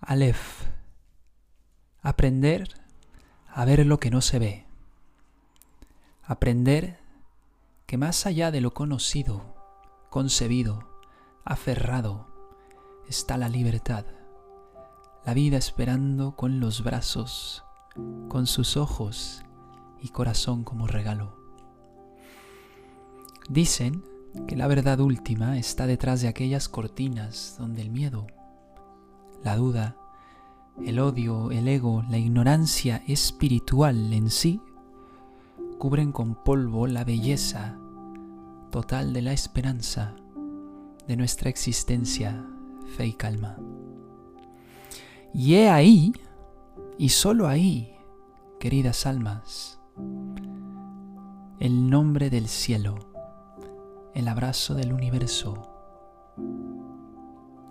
Aleph. Aprender a ver lo que no se ve. Aprender que más allá de lo conocido, concebido, aferrado, está la libertad, la vida esperando con los brazos, con sus ojos y corazón como regalo. Dicen que la verdad última está detrás de aquellas cortinas donde el miedo, la duda, el odio, el ego, la ignorancia espiritual en sí cubren con polvo la belleza total de la esperanza de nuestra existencia, fe y calma. Y he ahí, y solo ahí, queridas almas, el nombre del cielo, el abrazo del universo,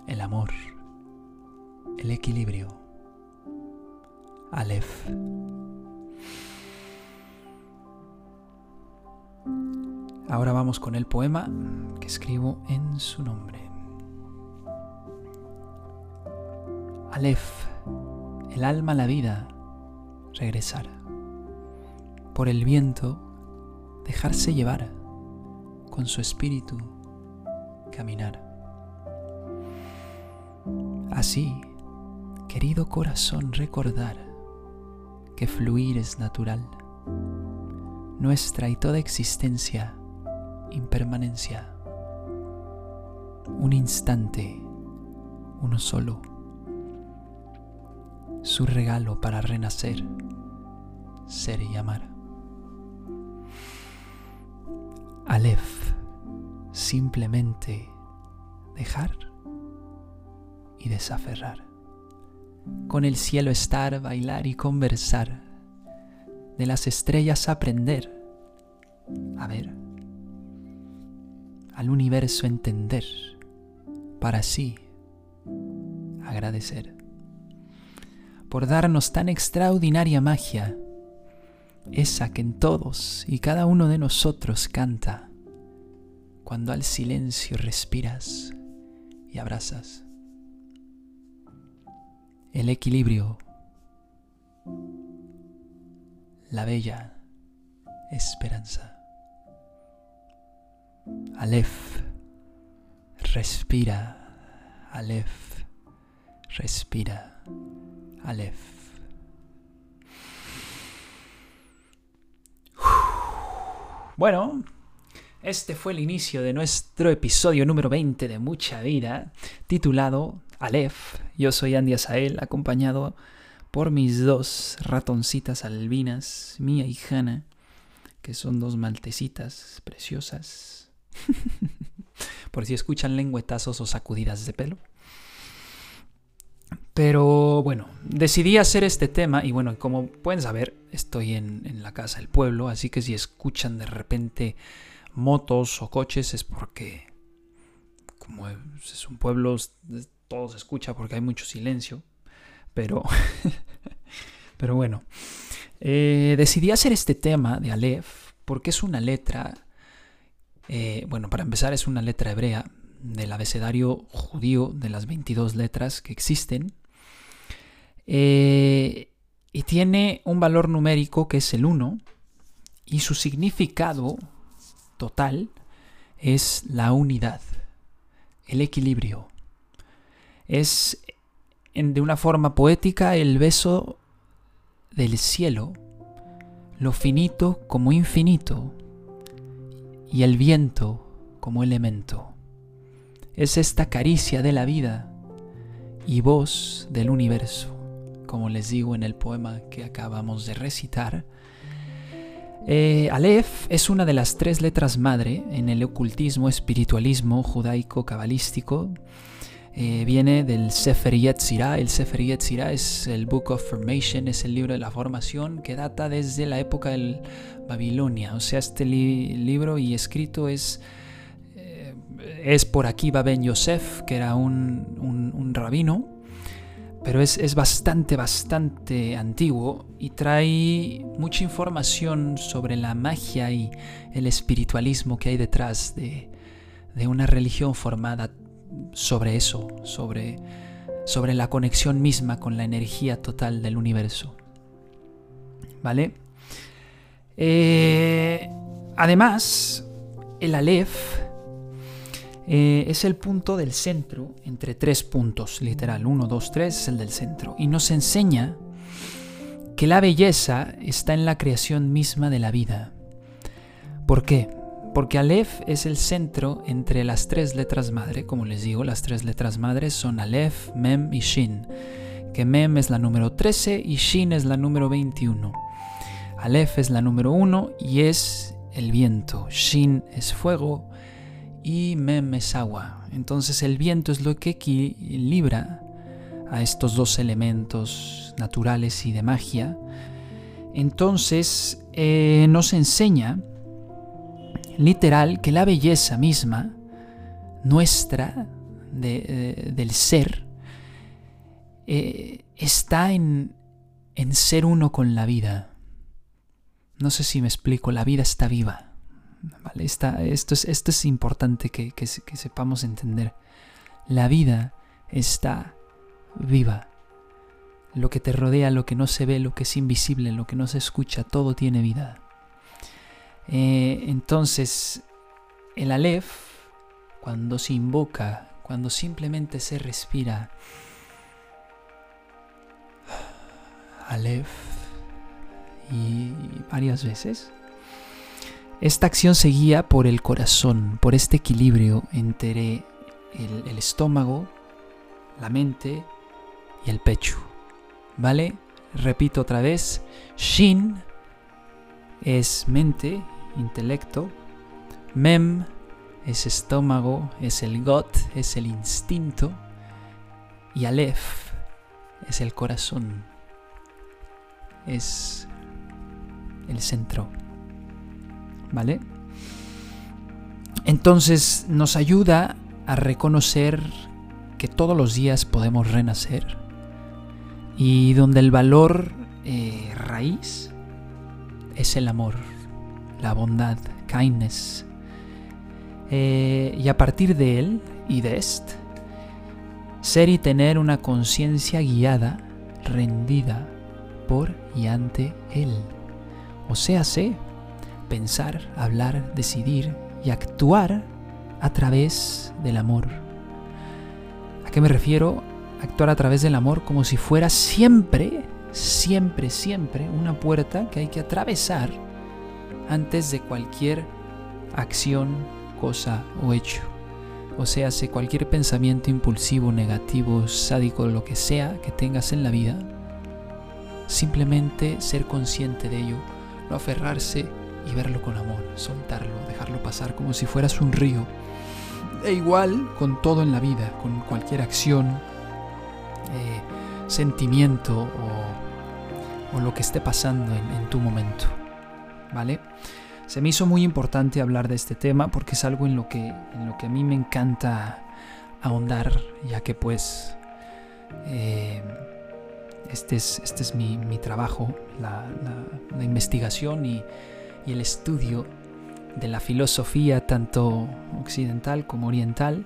el amor, el equilibrio. Aleph. Ahora vamos con el poema que escribo en su nombre. Aleph, el alma, la vida, regresar. Por el viento, dejarse llevar, con su espíritu, caminar. Así, querido corazón, recordar que fluir es natural. Nuestra y toda existencia impermanencia. Un instante, uno solo. Su regalo para renacer, ser y amar. Aleph, simplemente dejar y desaferrar. Con el cielo estar, bailar y conversar. De las estrellas aprender. A ver al universo entender, para así agradecer, por darnos tan extraordinaria magia, esa que en todos y cada uno de nosotros canta, cuando al silencio respiras y abrazas. El equilibrio, la bella esperanza. Aleph, respira, Aleph, respira, Aleph. Bueno, este fue el inicio de nuestro episodio número 20 de Mucha Vida, titulado Aleph. Yo soy Andy Asael, acompañado por mis dos ratoncitas albinas, Mía y Hannah, que son dos maltecitas preciosas, Por si escuchan lengüetazos o sacudidas de pelo. Pero bueno, decidí hacer este tema y bueno, como pueden saber, estoy en, la casa del pueblo, así que si escuchan de repente motos o coches es porque como es un pueblo, todo se escucha porque hay mucho silencio. Pero, pero bueno, eh, decidí hacer este tema de Aleph porque es una letra eh, bueno, para empezar es una letra hebrea del abecedario judío de las 22 letras que existen. Eh, y tiene un valor numérico que es el 1 y su significado total es la unidad, el equilibrio. Es de una forma poética el beso del cielo, lo finito como infinito, y el viento como elemento. Es esta caricia de la vida y voz del universo, como les digo en el poema que acabamos de recitar. Eh, Aleph es una de las tres letras madre en el ocultismo espiritualismo judaico cabalístico eh, viene del Sefer Yetzirah. El Sefer Yetzirah es el Book of Formation, es el libro de la formación que data desde la época de Babilonia. O sea, este libro y escrito es, eh, es por aquí Ben Yosef, que era un, rabino, pero es, es, bastante, bastante antiguo y trae mucha información sobre la magia y el espiritualismo que hay detrás de, de una religión formada sobre eso, sobre, sobre la conexión misma con la energía total del universo. ¿Vale? Eh, además, el Aleph eh, es el punto del centro entre tres puntos, literal. Uno, dos, tres es el del centro. Y nos enseña que la belleza está en la creación misma de la vida. ¿Por qué? Porque Aleph es el centro entre las tres letras madre, como les digo, las tres letras madres son Aleph, Mem y Shin, que Mem es la número 13 y Shin es la número 21. Aleph es la número 1 y es el viento, Shin es fuego y Mem es agua. Entonces el viento es lo que equilibra a estos dos elementos naturales y de magia. Entonces eh, nos enseña literal que la belleza misma nuestra eh, del ser eh, está en, en, ser uno con la vida. No sé si me explico, la vida está viva. ¿vale? esto, es, esto, es, importante que, que sepamos entender. La vida está viva. Lo que te rodea, lo que no se ve, lo que es invisible, lo que no se escucha, todo tiene vida. Eh, entonces, el Aleph, cuando se invoca, cuando simplemente se respira, Aleph, y varias veces, esta acción se guía por el corazón, por este equilibrio entre el, el estómago, la mente y el pecho. ¿Vale? Repito otra vez, Shin es mente intelecto. Mem es estómago, es el got, es el instinto. Y Aleph es el corazón, es el centro. ¿Vale? Entonces nos ayuda a reconocer que todos los días podemos renacer y donde el valor eh, raíz es el amor la bondad, kindness. Eh, y a partir de él y de este, ser y tener una conciencia guiada, rendida por y ante él. O sea, sé, pensar, hablar, decidir y actuar a través del amor. ¿A qué me refiero? Actuar a través del amor como si fuera siempre, siempre, siempre una puerta que hay que atravesar antes de cualquier acción, cosa o hecho. O sea, si cualquier pensamiento impulsivo, negativo, sádico, lo que sea que tengas en la vida, simplemente ser consciente de ello, no aferrarse y verlo con amor, soltarlo, dejarlo pasar como si fueras un río. E igual con todo en la vida, con cualquier acción, eh, sentimiento o, lo que esté pasando en tu momento. ¿Vale? Se me hizo muy importante hablar de este tema porque es algo en lo que, en lo que a mí me encanta ahondar, ya que pues eh, este es, este es mi, trabajo, la, investigación y, y, el estudio de la filosofía tanto occidental como oriental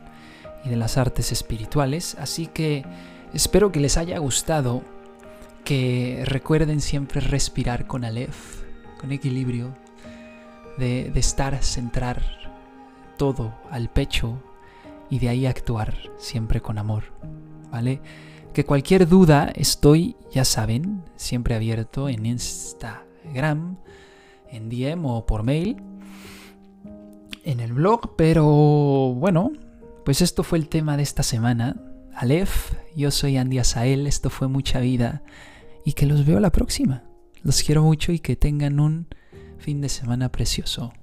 y de las artes espirituales. Así que espero que les haya gustado, que recuerden siempre respirar con Aleph con equilibrio, de, estar, centrar todo al pecho y de ahí actuar siempre con amor, ¿vale? Que cualquier duda estoy, ya saben, siempre abierto en Instagram, en DM o por mail, en el blog, pero bueno, pues esto fue el tema de esta semana. Aleph, yo soy Andy Asael, esto fue mucha vida y que los veo la próxima. Los quiero mucho y que tengan un fin de semana precioso.